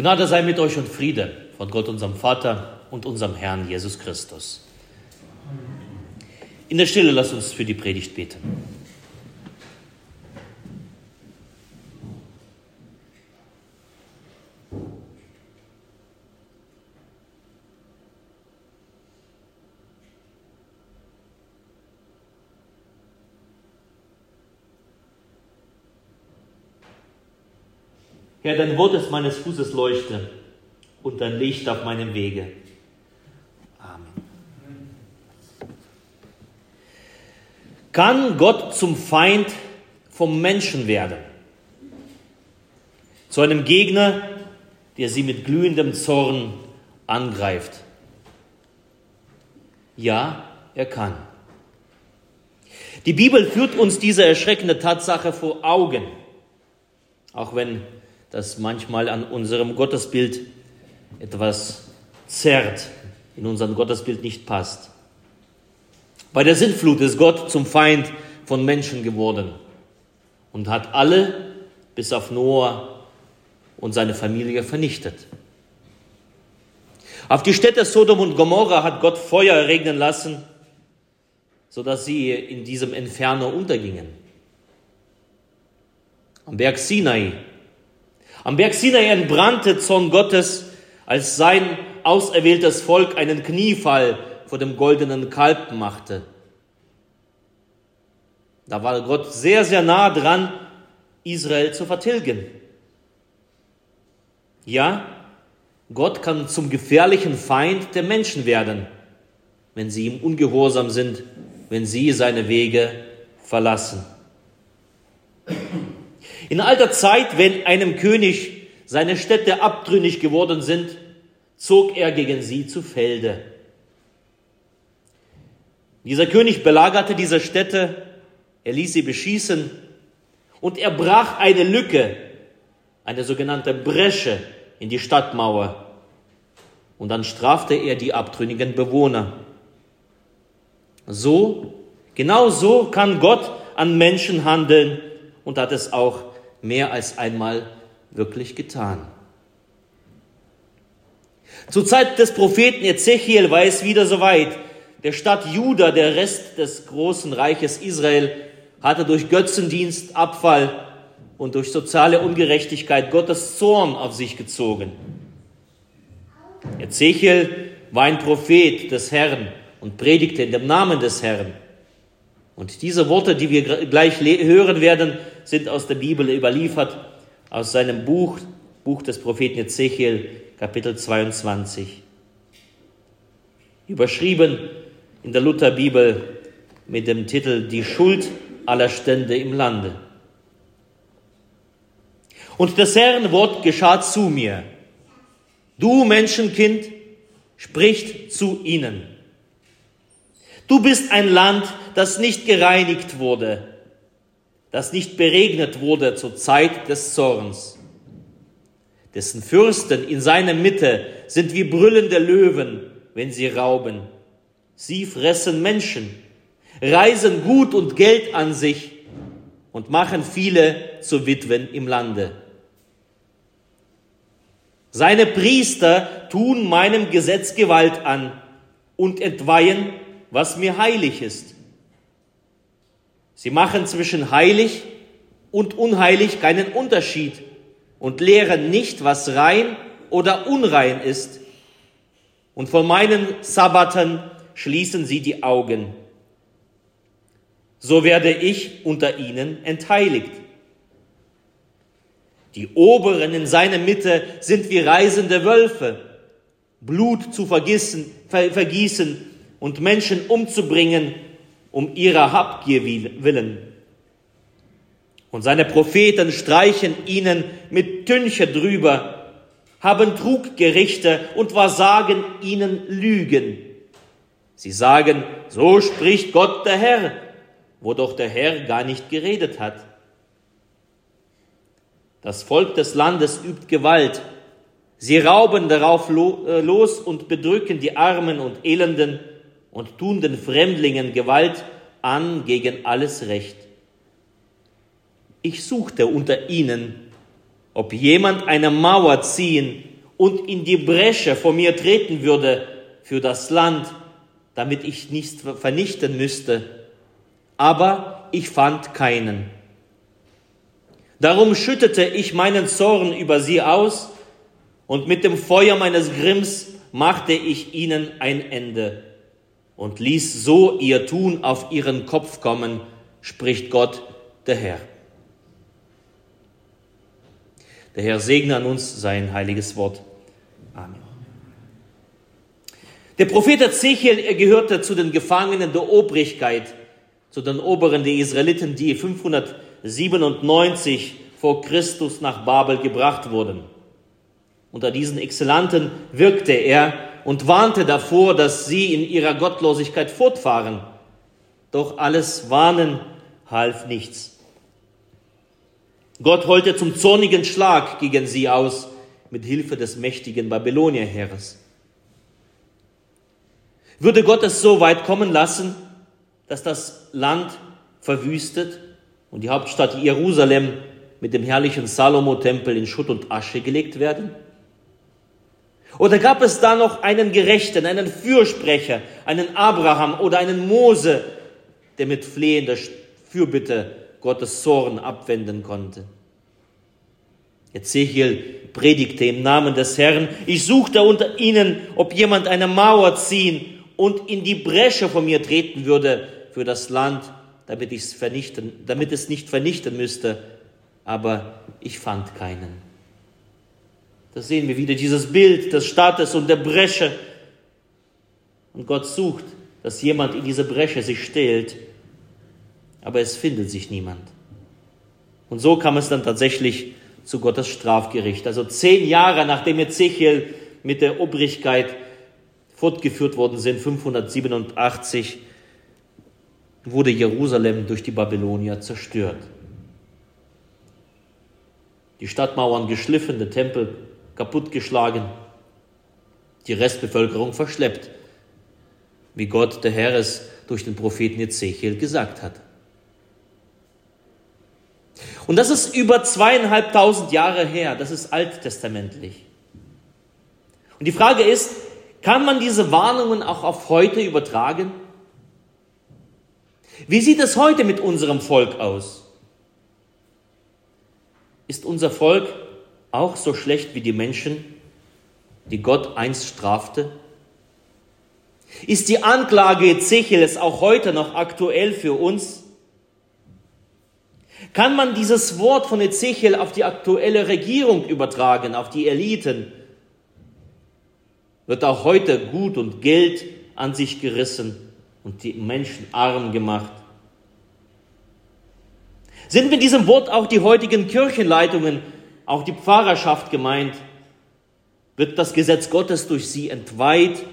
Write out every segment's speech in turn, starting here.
Gnade sei mit euch und Friede von Gott, unserem Vater und unserem Herrn Jesus Christus. In der Stille lasst uns für die Predigt beten. Herr, dein Wort ist meines Fußes Leuchte und dein Licht auf meinem Wege. Amen. Kann Gott zum Feind vom Menschen werden? Zu einem Gegner, der sie mit glühendem Zorn angreift? Ja, er kann. Die Bibel führt uns diese erschreckende Tatsache vor Augen, auch wenn das manchmal an unserem Gottesbild etwas zerrt, in unserem Gottesbild nicht passt. Bei der Sintflut ist Gott zum Feind von Menschen geworden und hat alle bis auf Noah und seine Familie vernichtet. Auf die Städte Sodom und Gomorra hat Gott Feuer regnen lassen, sodass sie in diesem Inferno untergingen. Am Berg Sinai am Berg Sinai entbrannte Zorn Gottes, als sein auserwähltes Volk einen Kniefall vor dem goldenen Kalb machte. Da war Gott sehr, sehr nah dran, Israel zu vertilgen. Ja, Gott kann zum gefährlichen Feind der Menschen werden, wenn sie ihm ungehorsam sind, wenn sie seine Wege verlassen. In alter Zeit, wenn einem König seine Städte abtrünnig geworden sind, zog er gegen sie zu Felde. Dieser König belagerte diese Städte, er ließ sie beschießen und er brach eine Lücke, eine sogenannte Bresche in die Stadtmauer. Und dann strafte er die abtrünnigen Bewohner. So, genau so kann Gott an Menschen handeln und hat es auch mehr als einmal wirklich getan. Zur Zeit des Propheten Ezechiel war es wieder soweit. Der Stadt Juda, der Rest des großen Reiches Israel, hatte durch Götzendienst, Abfall und durch soziale Ungerechtigkeit Gottes Zorn auf sich gezogen. Ezechiel war ein Prophet des Herrn und predigte in dem Namen des Herrn. Und diese Worte, die wir gleich hören werden, sind aus der Bibel überliefert, aus seinem Buch, Buch des Propheten Ezechiel, Kapitel 22. Überschrieben in der Lutherbibel mit dem Titel Die Schuld aller Stände im Lande. Und das Herrn Wort geschah zu mir. Du Menschenkind, spricht zu ihnen. Du bist ein Land, das nicht gereinigt wurde, das nicht beregnet wurde zur Zeit des Zorns. Dessen Fürsten in seiner Mitte sind wie brüllende Löwen, wenn sie rauben. Sie fressen Menschen, reisen Gut und Geld an sich und machen viele zu Witwen im Lande. Seine Priester tun meinem Gesetz Gewalt an und entweihen, was mir heilig ist. Sie machen zwischen heilig und unheilig keinen Unterschied und lehren nicht, was rein oder unrein ist. Und von meinen Sabbaten schließen sie die Augen. So werde ich unter ihnen entheiligt. Die Oberen in seiner Mitte sind wie reisende Wölfe, Blut zu vergießen, vergießen und Menschen umzubringen, um ihrer Habgier willen. Und seine Propheten streichen ihnen mit Tünche drüber, haben Truggerichte und versagen ihnen Lügen. Sie sagen, so spricht Gott der Herr, wo doch der Herr gar nicht geredet hat. Das Volk des Landes übt Gewalt. Sie rauben darauf äh, los und bedrücken die Armen und Elenden und tun den Fremdlingen Gewalt an gegen alles Recht. Ich suchte unter ihnen, ob jemand eine Mauer ziehen und in die Bresche vor mir treten würde für das Land, damit ich nichts vernichten müsste. Aber ich fand keinen. Darum schüttete ich meinen Zorn über sie aus und mit dem Feuer meines Grimms machte ich ihnen ein Ende und ließ so ihr Tun auf ihren Kopf kommen, spricht Gott, der Herr. Der Herr segne an uns sein heiliges Wort. Amen. Der Prophet Ezechiel, gehörte zu den Gefangenen der Obrigkeit, zu den Oberen der Israeliten, die 597 vor Christus nach Babel gebracht wurden. Unter diesen Exzellenten wirkte er und warnte davor, dass sie in ihrer Gottlosigkeit fortfahren. Doch alles Warnen half nichts. Gott holte zum zornigen Schlag gegen sie aus, mit Hilfe des mächtigen Babylonierheeres. Würde Gott es so weit kommen lassen, dass das Land verwüstet und die Hauptstadt Jerusalem mit dem herrlichen Salomo-Tempel in Schutt und Asche gelegt werden? Oder gab es da noch einen Gerechten, einen Fürsprecher, einen Abraham oder einen Mose, der mit flehender Fürbitte Gottes Zorn abwenden konnte? Ezechiel predigte im Namen des Herrn, ich suchte unter ihnen, ob jemand eine Mauer ziehen und in die Bresche von mir treten würde für das Land, damit, ich's vernichten, damit es nicht vernichten müsste, aber ich fand keinen. Da sehen wir wieder dieses Bild des Staates und der Bresche. Und Gott sucht, dass jemand in diese Bresche sich stellt, aber es findet sich niemand. Und so kam es dann tatsächlich zu Gottes Strafgericht. Also zehn Jahre nachdem Ezechiel mit der Obrigkeit fortgeführt worden sind, 587, wurde Jerusalem durch die Babylonier zerstört. Die Stadtmauern geschliffen, der Tempel kaputtgeschlagen, die Restbevölkerung verschleppt, wie Gott der Herr es durch den Propheten Ezechiel gesagt hat. Und das ist über zweieinhalbtausend Jahre her, das ist alttestamentlich. Und die Frage ist, kann man diese Warnungen auch auf heute übertragen? Wie sieht es heute mit unserem Volk aus? Ist unser Volk auch so schlecht wie die Menschen, die Gott einst strafte? Ist die Anklage Ezechiels auch heute noch aktuell für uns? Kann man dieses Wort von Ezechiel auf die aktuelle Regierung übertragen, auf die Eliten? Wird auch heute Gut und Geld an sich gerissen und die Menschen arm gemacht? Sind mit diesem Wort auch die heutigen Kirchenleitungen, auch die Pfarrerschaft gemeint? Wird das Gesetz Gottes durch sie entweiht?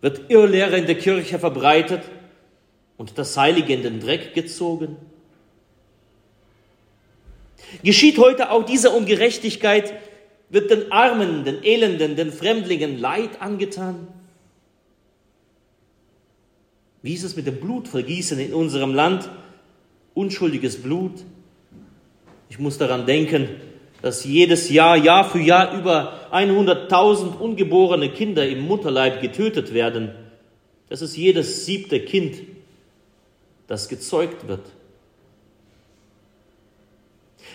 Wird Irrlehre in der Kirche verbreitet und das Heilige in den Dreck gezogen? Geschieht heute auch diese Ungerechtigkeit, wird den Armen, den Elenden, den Fremdlingen Leid angetan? Wie ist es mit dem Blutvergießen in unserem Land? Unschuldiges Blut. Ich muss daran denken, dass jedes Jahr, Jahr für Jahr über 100.000 ungeborene Kinder im Mutterleib getötet werden. Das ist jedes siebte Kind, das gezeugt wird.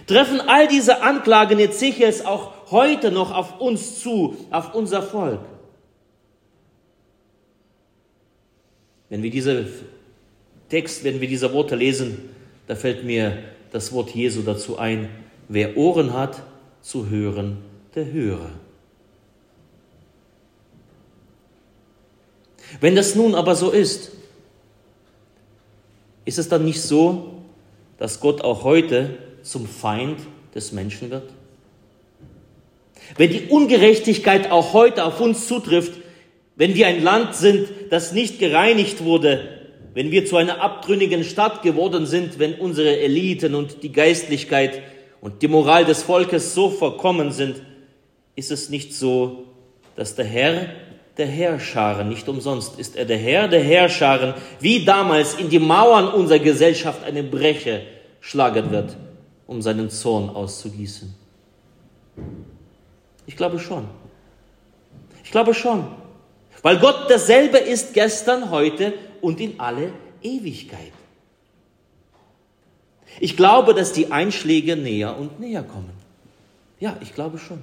Treffen all diese Anklagen Ezechiels auch heute noch auf uns zu, auf unser Volk? Wenn wir diese Text, wenn wir diese Worte lesen, da fällt mir das Wort Jesu dazu ein. Wer Ohren hat zu hören, der höre. Wenn das nun aber so ist, ist es dann nicht so, dass Gott auch heute zum Feind des Menschen wird? Wenn die Ungerechtigkeit auch heute auf uns zutrifft, wenn wir ein Land sind, das nicht gereinigt wurde, wenn wir zu einer abtrünnigen Stadt geworden sind, wenn unsere Eliten und die Geistlichkeit und die Moral des Volkes so verkommen sind, ist es nicht so, dass der Herr der Herrscharen, nicht umsonst ist er der Herr der Herrscharen, wie damals in die Mauern unserer Gesellschaft eine Breche schlagen wird um seinen Zorn auszugießen? Ich glaube schon. Ich glaube schon. Weil Gott dasselbe ist gestern, heute und in alle Ewigkeit. Ich glaube, dass die Einschläge näher und näher kommen. Ja, ich glaube schon.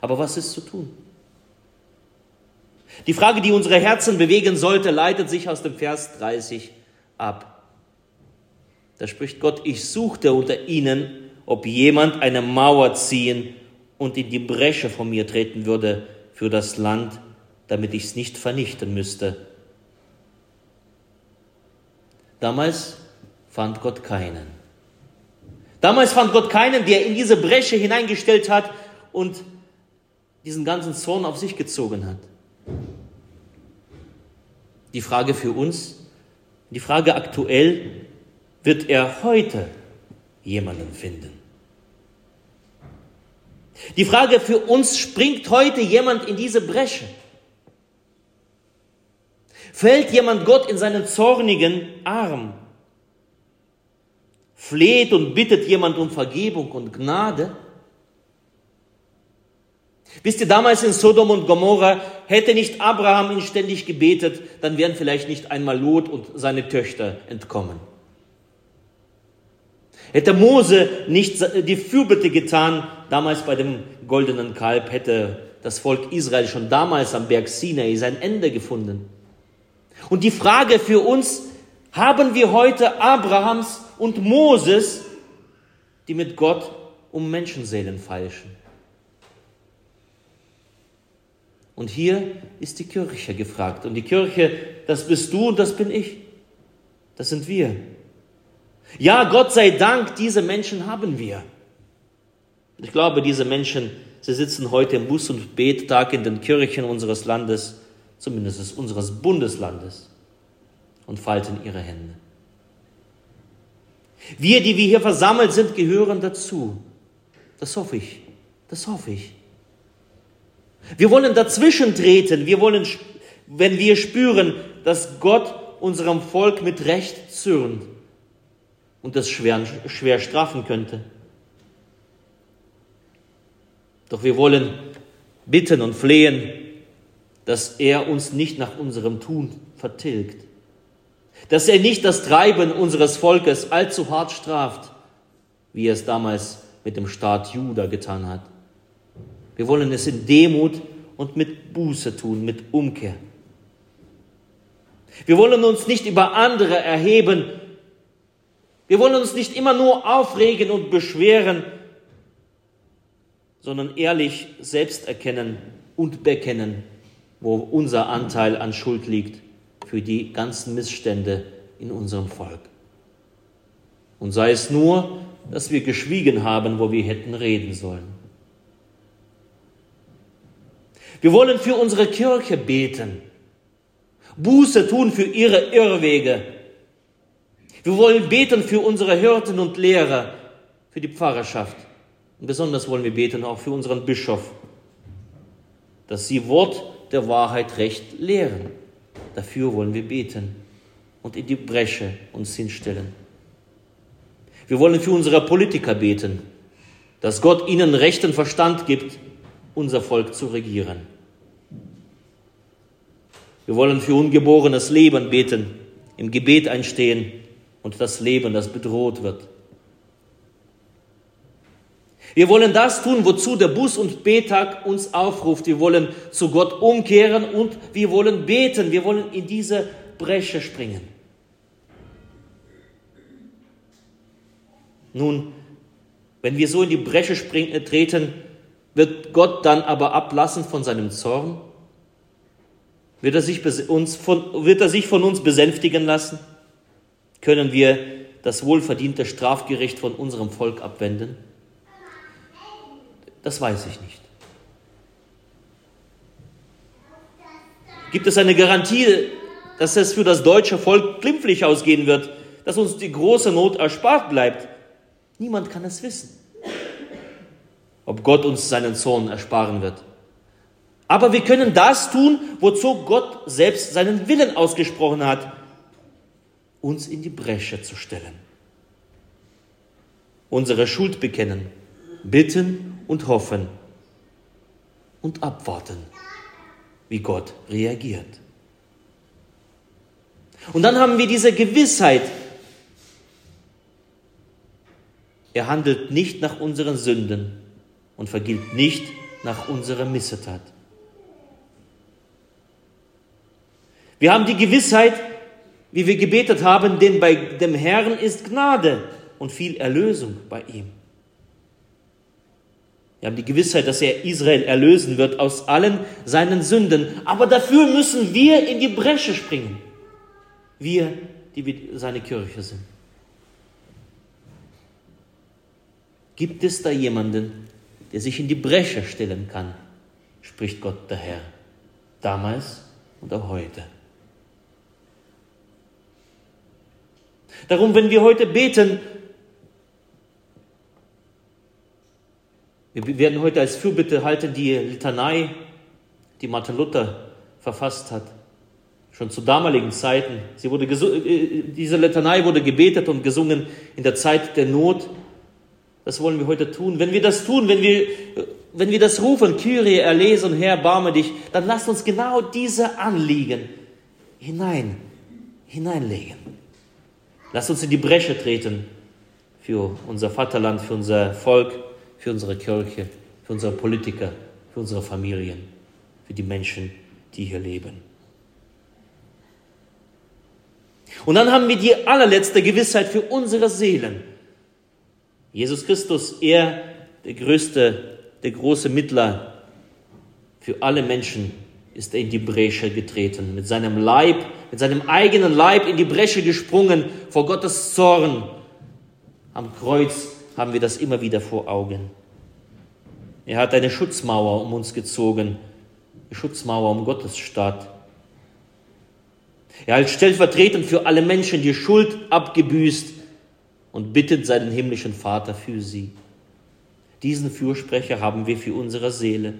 Aber was ist zu tun? Die Frage, die unsere Herzen bewegen sollte, leitet sich aus dem Vers 30 ab. Da spricht Gott, ich suchte unter ihnen, ob jemand eine Mauer ziehen und in die Bresche von mir treten würde für das Land, damit ich es nicht vernichten müsste. Damals fand Gott keinen. Damals fand Gott keinen, der in diese Bresche hineingestellt hat und diesen ganzen Zorn auf sich gezogen hat. Die Frage für uns, die Frage aktuell, wird er heute jemanden finden? Die Frage für uns, springt heute jemand in diese Bresche? Fällt jemand Gott in seinen zornigen Arm? Fleht und bittet jemand um Vergebung und Gnade? Wisst ihr, damals in Sodom und Gomorra hätte nicht Abraham ihn ständig gebetet, dann wären vielleicht nicht einmal Lot und seine Töchter entkommen. Hätte Mose nicht die Fürbitte getan, damals bei dem goldenen Kalb, hätte das Volk Israel schon damals am Berg Sinai sein Ende gefunden. Und die Frage für uns, haben wir heute Abrahams und Moses, die mit Gott um Menschenseelen feilschen? Und hier ist die Kirche gefragt. Und die Kirche, das bist du und das bin ich. Das sind wir. Ja, Gott sei Dank, diese Menschen haben wir. Ich glaube, diese Menschen, sie sitzen heute im Bus- und Bettag in den Kirchen unseres Landes, zumindest unseres Bundeslandes, und falten ihre Hände. Wir, die wir hier versammelt sind, gehören dazu. Das hoffe ich. Das hoffe ich. Wir wollen dazwischen treten. Wir wollen, wenn wir spüren, dass Gott unserem Volk mit Recht zürnt und das schwer, schwer strafen könnte. Doch wir wollen bitten und flehen, dass er uns nicht nach unserem Tun vertilgt, dass er nicht das Treiben unseres Volkes allzu hart straft, wie er es damals mit dem Staat Juda getan hat. Wir wollen es in Demut und mit Buße tun, mit Umkehr. Wir wollen uns nicht über andere erheben. Wir wollen uns nicht immer nur aufregen und beschweren, sondern ehrlich selbst erkennen und bekennen, wo unser Anteil an Schuld liegt für die ganzen Missstände in unserem Volk. Und sei es nur, dass wir geschwiegen haben, wo wir hätten reden sollen. Wir wollen für unsere Kirche beten, Buße tun für ihre Irrwege. Wir wollen beten für unsere Hirten und Lehrer, für die Pfarrerschaft. Und besonders wollen wir beten auch für unseren Bischof, dass sie Wort der Wahrheit recht lehren. Dafür wollen wir beten und in die Bresche uns hinstellen. Wir wollen für unsere Politiker beten, dass Gott ihnen rechten Verstand gibt unser Volk zu regieren. Wir wollen für ungeborenes Leben beten, im Gebet einstehen und das Leben, das bedroht wird. Wir wollen das tun, wozu der Bus- und Betag uns aufruft. Wir wollen zu Gott umkehren und wir wollen beten. Wir wollen in diese Bresche springen. Nun, wenn wir so in die Bresche springen, treten, wird Gott dann aber ablassen von seinem Zorn? Wird er, sich uns von, wird er sich von uns besänftigen lassen? Können wir das wohlverdiente Strafgericht von unserem Volk abwenden? Das weiß ich nicht. Gibt es eine Garantie, dass es für das deutsche Volk glimpflich ausgehen wird, dass uns die große Not erspart bleibt? Niemand kann es wissen ob Gott uns seinen Zorn ersparen wird. Aber wir können das tun, wozu Gott selbst seinen Willen ausgesprochen hat, uns in die Bresche zu stellen. Unsere Schuld bekennen, bitten und hoffen. und abwarten, wie Gott reagiert. Und dann haben wir diese Gewissheit, er handelt nicht nach unseren Sünden und vergilt nicht nach unserer Missetat. Wir haben die Gewissheit, wie wir gebetet haben, denn bei dem Herrn ist Gnade und viel Erlösung bei ihm. Wir haben die Gewissheit, dass er Israel erlösen wird aus allen seinen Sünden. Aber dafür müssen wir in die Bresche springen. Wir, die seine Kirche sind. Gibt es da jemanden, der sich in die Bresche stellen kann, spricht Gott der Herr, damals und auch heute. Darum, wenn wir heute beten, wir werden heute als Fürbitte halten die Litanei, die Martin Luther verfasst hat, schon zu damaligen Zeiten. Sie wurde äh, diese Litanei wurde gebetet und gesungen in der Zeit der Not. Das wollen wir heute tun. Wenn wir das tun, wenn wir, wenn wir das rufen, Kyrie, erlesen, Herr, barme dich, dann lasst uns genau diese Anliegen hinein, hineinlegen. Lass uns in die Bresche treten für unser Vaterland, für unser Volk, für unsere Kirche, für unsere Politiker, für unsere Familien, für die Menschen, die hier leben. Und dann haben wir die allerletzte Gewissheit für unsere Seelen. Jesus Christus, er, der größte, der große Mittler für alle Menschen, ist er in die Bresche getreten, mit seinem Leib mit seinem eigenen Leib in die Bresche gesprungen vor Gottes Zorn. Am Kreuz haben wir das immer wieder vor Augen. Er hat eine Schutzmauer um uns gezogen, eine Schutzmauer um Gottes Staat. Er hat stellvertretend für alle Menschen die Schuld abgebüßt und bittet seinen himmlischen Vater für sie. Diesen Fürsprecher haben wir für unsere Seele.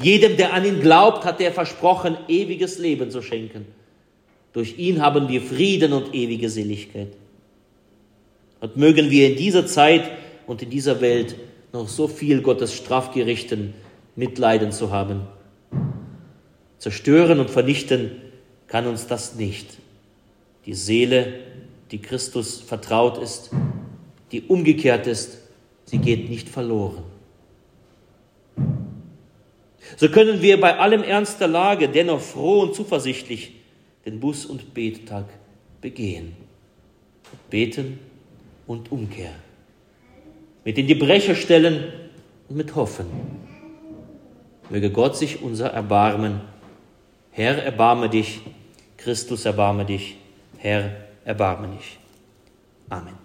Jedem, der an ihn glaubt, hat er versprochen, ewiges Leben zu schenken. Durch ihn haben wir Frieden und ewige Seligkeit. Und mögen wir in dieser Zeit und in dieser Welt noch so viel Gottes Strafgerichten mitleiden zu haben. Zerstören und vernichten kann uns das nicht. Die Seele, die Christus vertraut ist, die umgekehrt ist, sie geht nicht verloren. So können wir bei allem Ernst der Lage dennoch froh und zuversichtlich den Buß- und Bettag begehen. Beten und Umkehr. Mit in die Breche stellen und mit Hoffen. Möge Gott sich unser erbarmen. Herr, erbarme dich. Christus, erbarme dich. Herr, erbarme dich. Amen.